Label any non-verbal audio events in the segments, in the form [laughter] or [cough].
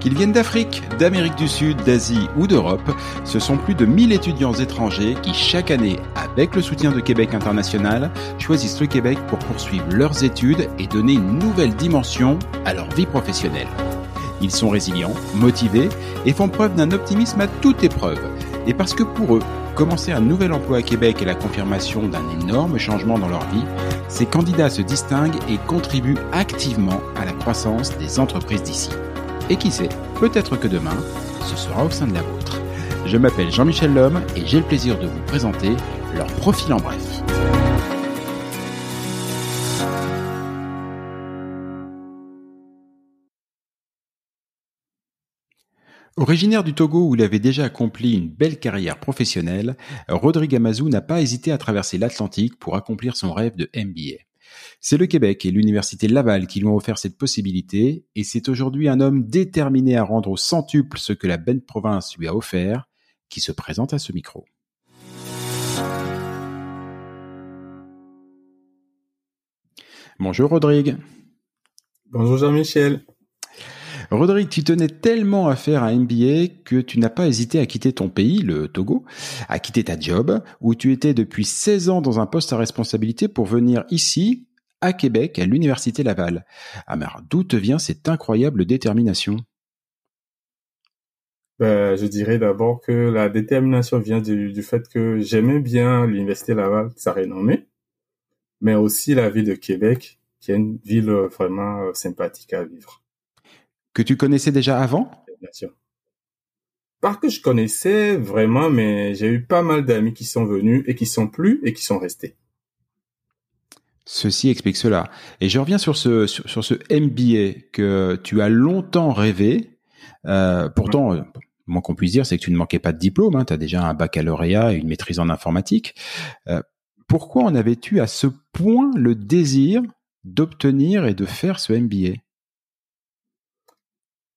Qu'ils viennent d'Afrique, d'Amérique du Sud, d'Asie ou d'Europe, ce sont plus de 1000 étudiants étrangers qui chaque année, avec le soutien de Québec International, choisissent le Québec pour poursuivre leurs études et donner une nouvelle dimension à leur vie professionnelle. Ils sont résilients, motivés et font preuve d'un optimisme à toute épreuve. Et parce que pour eux, commencer un nouvel emploi à Québec est la confirmation d'un énorme changement dans leur vie, ces candidats se distinguent et contribuent activement à la croissance des entreprises d'ici. Et qui sait, peut-être que demain, ce sera au sein de la vôtre. Je m'appelle Jean-Michel Lhomme et j'ai le plaisir de vous présenter leur profil en bref. Originaire du Togo où il avait déjà accompli une belle carrière professionnelle, Rodrigue Amazou n'a pas hésité à traverser l'Atlantique pour accomplir son rêve de MBA. C'est le Québec et l'Université Laval qui lui ont offert cette possibilité, et c'est aujourd'hui un homme déterminé à rendre au centuple ce que la belle province lui a offert, qui se présente à ce micro. Bonjour Rodrigue. Bonjour Jean-Michel. Rodrigue, tu tenais tellement à faire un MBA que tu n'as pas hésité à quitter ton pays, le Togo, à quitter ta job, où tu étais depuis 16 ans dans un poste à responsabilité pour venir ici, à Québec, à l'Université Laval. Mais d'où te vient cette incroyable détermination? Ben, Je dirais d'abord que la détermination vient du, du fait que j'aimais bien l'Université Laval, sa renommée, mais aussi la ville de Québec, qui est une ville vraiment euh, sympathique à vivre que tu connaissais déjà avant? Bien sûr. Pas que je connaissais vraiment, mais j'ai eu pas mal d'amis qui sont venus et qui sont plus et qui sont restés. Ceci explique cela. Et je reviens sur ce sur, ce MBA que tu as longtemps rêvé. Euh, pourtant, moins qu'on puisse dire, c'est que tu ne manquais pas de diplôme. Hein. Tu as déjà un baccalauréat et une maîtrise en informatique. Euh, pourquoi en avais-tu à ce point le désir d'obtenir et de faire ce MBA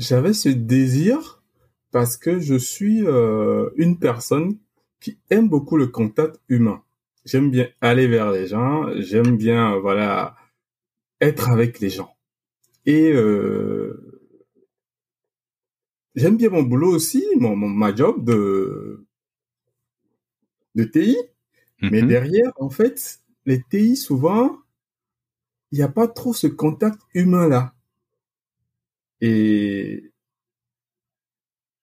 j'avais ce désir parce que je suis euh, une personne qui aime beaucoup le contact humain. J'aime bien aller vers les gens, j'aime bien voilà être avec les gens. Et euh, j'aime bien mon boulot aussi, mon, ma job de de TI. Mais mhm. derrière, en fait, les TI souvent, il n'y a pas trop ce contact humain là. Et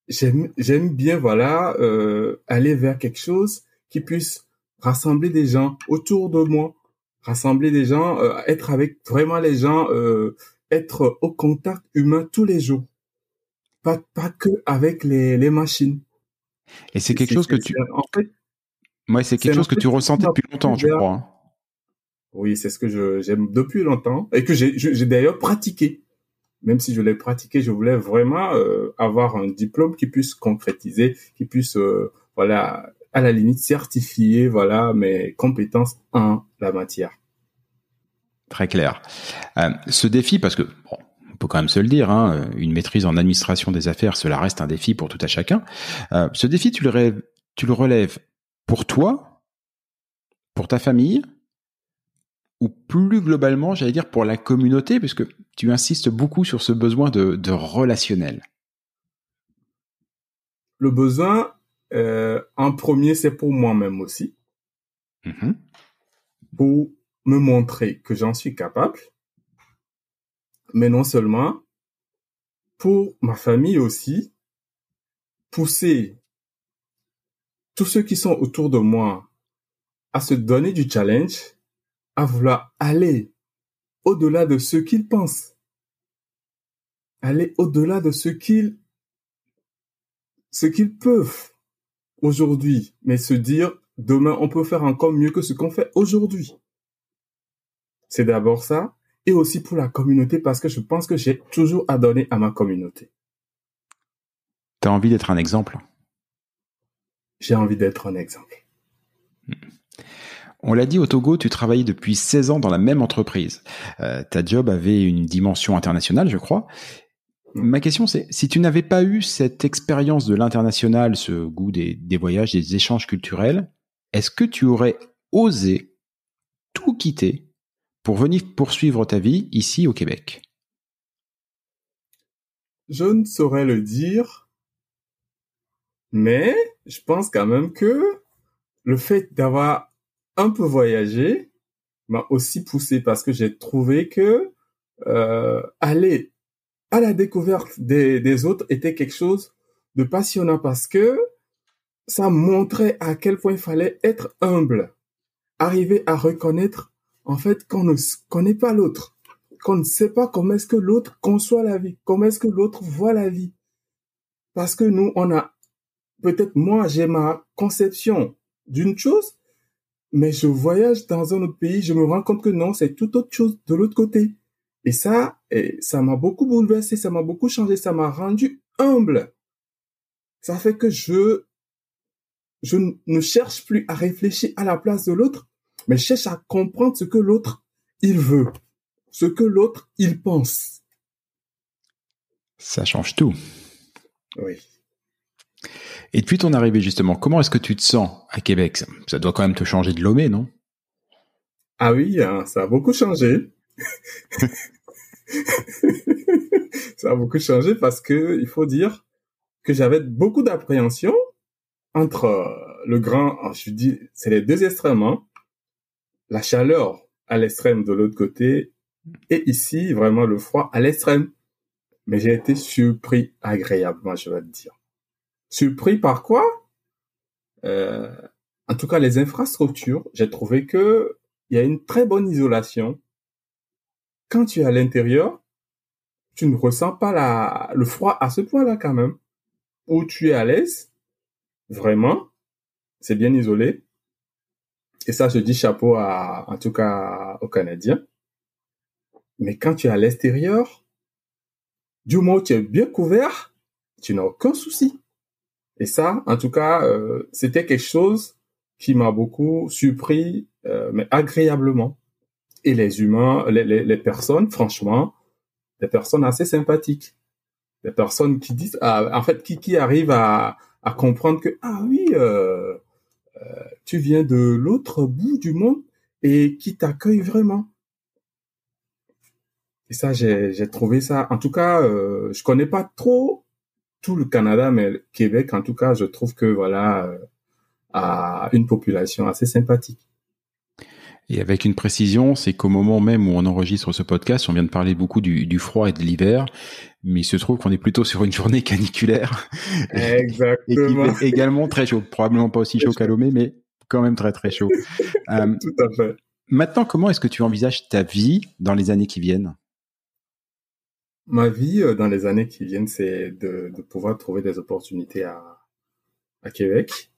j'aime j'aime bien voilà euh, aller vers quelque chose qui puisse rassembler des gens autour de moi, rassembler des gens, euh, être avec vraiment les gens, euh, être au contact humain tous les jours, pas pas que avec les les machines. Et c'est quelque chose que tu en fait c'est quelque chose que tu ressentais depuis longtemps, je crois. Hein. Oui, c'est ce que j'aime depuis longtemps et que j'ai d'ailleurs pratiqué même si je l'ai pratiqué, je voulais vraiment euh, avoir un diplôme qui puisse concrétiser, qui puisse, euh, voilà, à la limite certifier, voilà, mes compétences en la matière. Très clair. Euh, ce défi, parce que bon, on peut quand même se le dire, hein, une maîtrise en administration des affaires, cela reste un défi pour tout à chacun. ce défi, tu le, relèves, tu le relèves pour toi, pour ta famille, ou plus globalement, j'allais dire pour la communauté, puisque tu insistes beaucoup sur ce besoin de, relationnel. Le besoin, euh, en premier, c'est pour moi-même aussi. Mm-hmm. Pour me montrer que j'en suis capable. Mais non seulement, pour ma famille aussi, pousser tous ceux qui sont autour de moi à se donner du challenge à vouloir aller au-delà de ce qu'ils pensent. Aller au-delà de ce qu'ils, ce qu'ils peuvent aujourd'hui, mais se dire demain on peut faire encore mieux que ce qu'on fait aujourd'hui. C'est d'abord ça, et aussi pour la communauté parce que je pense que j'ai toujours à donner à ma communauté. Tu as envie d'être un exemple? J'ai envie d'être un exemple. On l'a dit au Togo, tu travaillais depuis 16 ans dans la même entreprise. Euh, ta job avait une dimension internationale, je crois. Ma question, c'est si tu n'avais pas eu cette expérience de l'international, ce goût des, des, voyages, des échanges culturels, est-ce que tu aurais osé tout quitter pour venir poursuivre ta vie ici au Québec? Je ne saurais le dire, mais je pense quand même que le fait d'avoir un peu voyagé m'a aussi poussé parce que j'ai trouvé que euh, aller à la découverte des, des autres était quelque chose de passionnant parce que ça montrait à quel point il fallait être humble, arriver à reconnaître en fait qu'on ne connaît pas l'autre, qu'on ne sait pas comment est-ce que l'autre conçoit la vie, comment est-ce que l'autre voit la vie. Parce que nous, on a, peut-être moi, j'ai ma conception d'une chose, mais je voyage dans un autre pays, je me rends compte que non, c'est tout autre chose de l'autre côté. Et ça, et ça m'a beaucoup bouleversé, ça m'a beaucoup changé, ça m'a rendu humble. Ça fait que je, je ne cherche plus à réfléchir à la place de l'autre, mais je cherche à comprendre ce que l'autre, il veut, ce que l'autre, il pense. Ça change tout. Oui. Et depuis ton arrivée, justement, comment est-ce que tu te sens à Québec? Ça, doit quand même te changer de Lomé, non? Ah oui, hein, ça a beaucoup changé. [laughs] ça a beaucoup changé parce que il faut dire que j'avais beaucoup d'appréhension entre euh, le grand, ah, je dis, c'est les deux extrêmes, hein. la chaleur à l'extrême de l'autre côté et ici vraiment le froid à l'extrême. Mais j'ai été surpris agréablement, je vais te dire. Surpris par quoi? Euh, En tout cas, les infrastructures, j'ai trouvé que il y a une très bonne isolation. Quand tu es à l'intérieur, tu ne ressens pas le froid à ce point-là quand même. Où tu es à l'aise, vraiment, c'est bien isolé. Et ça, je dis chapeau à, en tout cas, aux Canadiens. Mais quand tu es à l'extérieur, du moment où tu es bien couvert, tu n'as aucun souci. Et ça, en tout cas, euh, c'était quelque chose qui m'a beaucoup surpris, euh, mais agréablement. Et les humains, les, les, les, personnes, franchement, des personnes assez sympathiques. Des personnes qui disent, ah, en fait, qui, qui arrivent à, à comprendre que, ah oui, euh, euh tu viens de l'autre bout du monde et qui t'accueille vraiment. Et ça, j'ai trouvé ça. En tout cas, euh, je connais pas trop tout le Canada, mais Québec, en tout cas, je trouve que voilà, euh, a une population assez sympathique. Et avec une précision, c'est qu'au moment même où on enregistre ce podcast, on vient de parler beaucoup du, du froid et de l'hiver, mais il se trouve qu'on est plutôt sur une journée caniculaire. Exactement. et qui fait également très chaud. Probablement pas aussi chaud qu'à Lomé, mais quand même très très chaud. [laughs] euh, Tout à fait. Maintenant, comment est-ce que tu envisages ta vie dans les années qui viennent? Ma vie euh, dans les années qui viennent, c'est de, de pouvoir trouver des opportunités à, à Québec.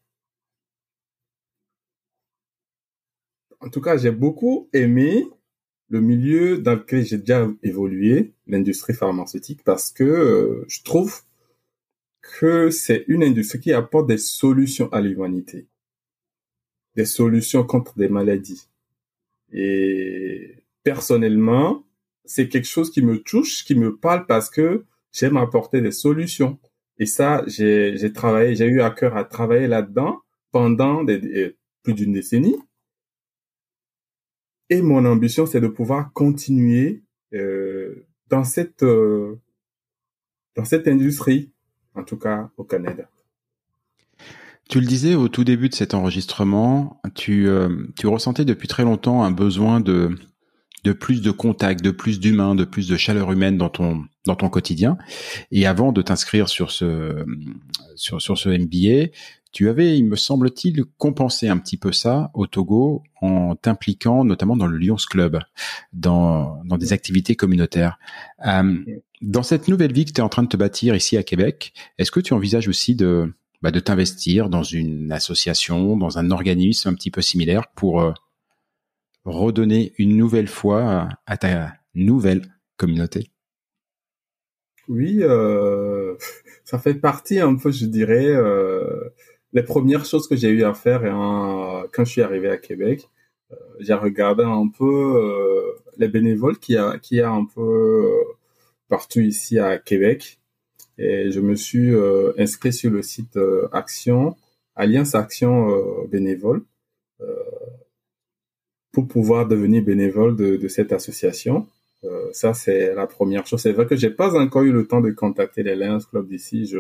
En tout cas, j'ai beaucoup aimé le milieu dans lequel j'ai déjà évolué, l'industrie pharmaceutique, parce que euh, je trouve que c'est une industrie qui apporte des solutions à l'humanité, des solutions contre des maladies. Et personnellement, c'est quelque chose qui me touche, qui me parle parce que j'aime apporter des solutions. Et ça, j'ai travaillé, j'ai eu à cœur à travailler là-dedans pendant plus d'une décennie. Et mon ambition, c'est de pouvoir continuer euh, dans cette euh, dans cette industrie, en tout cas au Canada. Tu le disais au tout début de cet enregistrement, tu, euh, tu ressentais depuis très longtemps un besoin de de plus de contact, de plus d'humains, de plus de chaleur humaine dans ton dans ton quotidien. Et avant de t'inscrire sur ce sur sur ce MBA, tu avais, il me semble-t-il, compensé un petit peu ça au Togo en t'impliquant notamment dans le Lions Club, dans dans des activités communautaires. Euh, dans cette nouvelle vie que tu es en train de te bâtir ici à Québec, est-ce que tu envisages aussi de bah, de t'investir dans une association, dans un organisme un petit peu similaire pour euh, redonner une nouvelle fois à ta nouvelle communauté. Oui, euh, [laughs] ça fait partie un peu, je dirais, euh, les premières choses que j'ai eu à faire quand je suis arrivé à Québec. Euh, j'ai regardé un peu euh, les bénévoles qui a, qui a un peu partout ici à Québec. Et je me suis inscrit sur le site Action, Alliance Action Bénévole pour pouvoir devenir bénévole de, de cette association. Euh, ça, c'est la première chose. C'est vrai que j'ai pas encore eu le temps de contacter les Lions Club d'ici. Je,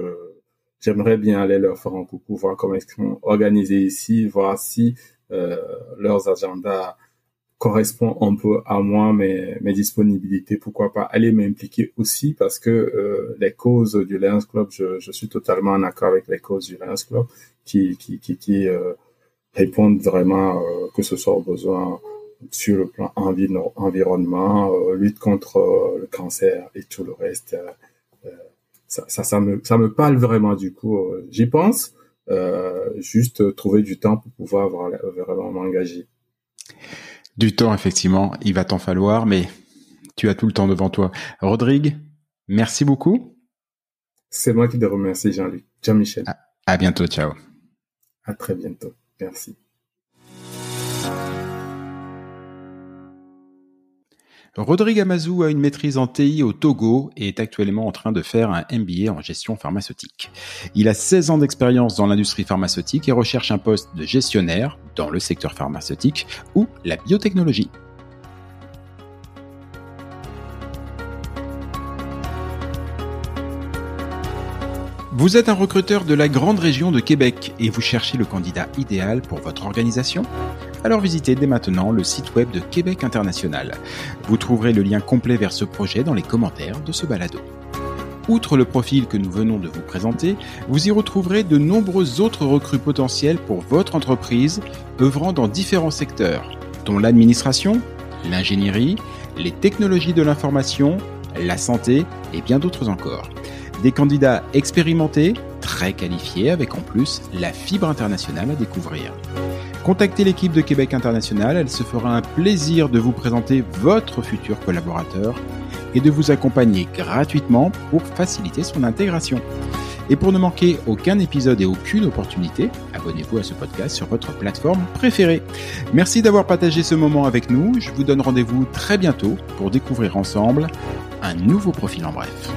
j'aimerais bien aller leur faire un coucou, voir comment ils sont organisés ici, voir si euh, leurs agendas correspondent un peu à moi, mes, mes disponibilités. Pourquoi pas aller m'impliquer aussi parce que euh, les causes du Lions Club, je, je, suis totalement en accord avec les causes du Lions Club qui, qui, qui, qui répondent vraiment, euh, que ce soit aux besoins sur le plan environnement, euh, lutte contre euh, le cancer et tout le reste. ça, ça, ça, me, ça me parle vraiment du coup. J'y pense. juste trouver du temps pour pouvoir vraiment m'engager. Du temps, effectivement, il va t'en falloir, mais tu as tout le temps devant toi. Rodrigue, merci beaucoup. C'est moi qui te remercie, Jean-Luc. Jean-Michel. à bientôt, ciao. À très bientôt. Merci. Rodrigue Amazou a une maîtrise en TI au Togo et est actuellement en train de faire un MBA en gestion pharmaceutique. Il a 16 ans d'expérience dans l'industrie pharmaceutique et recherche un poste de gestionnaire dans le secteur pharmaceutique ou la biotechnologie. Vous êtes un recruteur de la grande région de Québec et vous cherchez le candidat idéal pour votre organisation? Alors visitez dès maintenant le site web de Québec International. Vous trouverez le lien complet vers ce projet dans les commentaires de ce balado. Outre le profil que nous venons de vous présenter, vous y retrouverez de nombreux autres recrues potentiels pour votre entreprise œuvrant dans différents secteurs, dont l'administration, l'ingénierie, les technologies de l'information, la santé et bien d'autres encore. Des candidats expérimentés, très qualifiés, avec en plus la fibre internationale à découvrir. Contactez l'équipe de Québec International, elle se fera un plaisir de vous présenter votre futur collaborateur et de vous accompagner gratuitement pour faciliter son intégration. Et pour ne manquer aucun épisode et aucune opportunité, abonnez-vous à ce podcast sur votre plateforme préférée. Merci d'avoir partagé ce moment avec nous. Je vous donne rendez-vous très bientôt pour découvrir ensemble un nouveau profil en bref.